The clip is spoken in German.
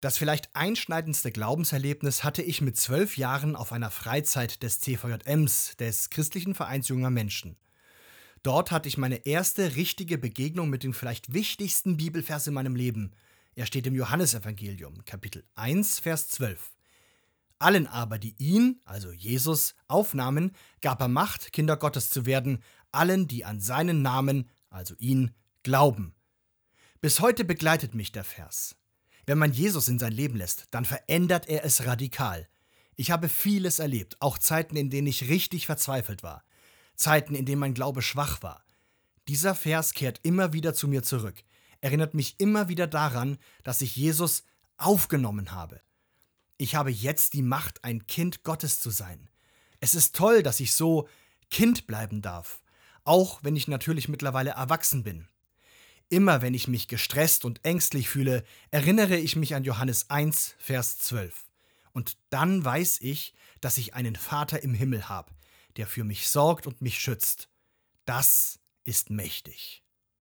Das vielleicht einschneidendste Glaubenserlebnis hatte ich mit zwölf Jahren auf einer Freizeit des CVJMs, des Christlichen Vereins junger Menschen. Dort hatte ich meine erste richtige Begegnung mit dem vielleicht wichtigsten Bibelvers in meinem Leben. Er steht im Johannesevangelium, Kapitel 1, Vers 12. Allen aber, die ihn, also Jesus, aufnahmen, gab er Macht, Kinder Gottes zu werden, allen, die an seinen Namen, also ihn, glauben. Bis heute begleitet mich der Vers. Wenn man Jesus in sein Leben lässt, dann verändert er es radikal. Ich habe vieles erlebt, auch Zeiten, in denen ich richtig verzweifelt war, Zeiten, in denen mein Glaube schwach war. Dieser Vers kehrt immer wieder zu mir zurück, erinnert mich immer wieder daran, dass ich Jesus aufgenommen habe. Ich habe jetzt die Macht, ein Kind Gottes zu sein. Es ist toll, dass ich so Kind bleiben darf, auch wenn ich natürlich mittlerweile erwachsen bin. Immer wenn ich mich gestresst und ängstlich fühle, erinnere ich mich an Johannes 1, Vers 12. Und dann weiß ich, dass ich einen Vater im Himmel habe, der für mich sorgt und mich schützt. Das ist mächtig.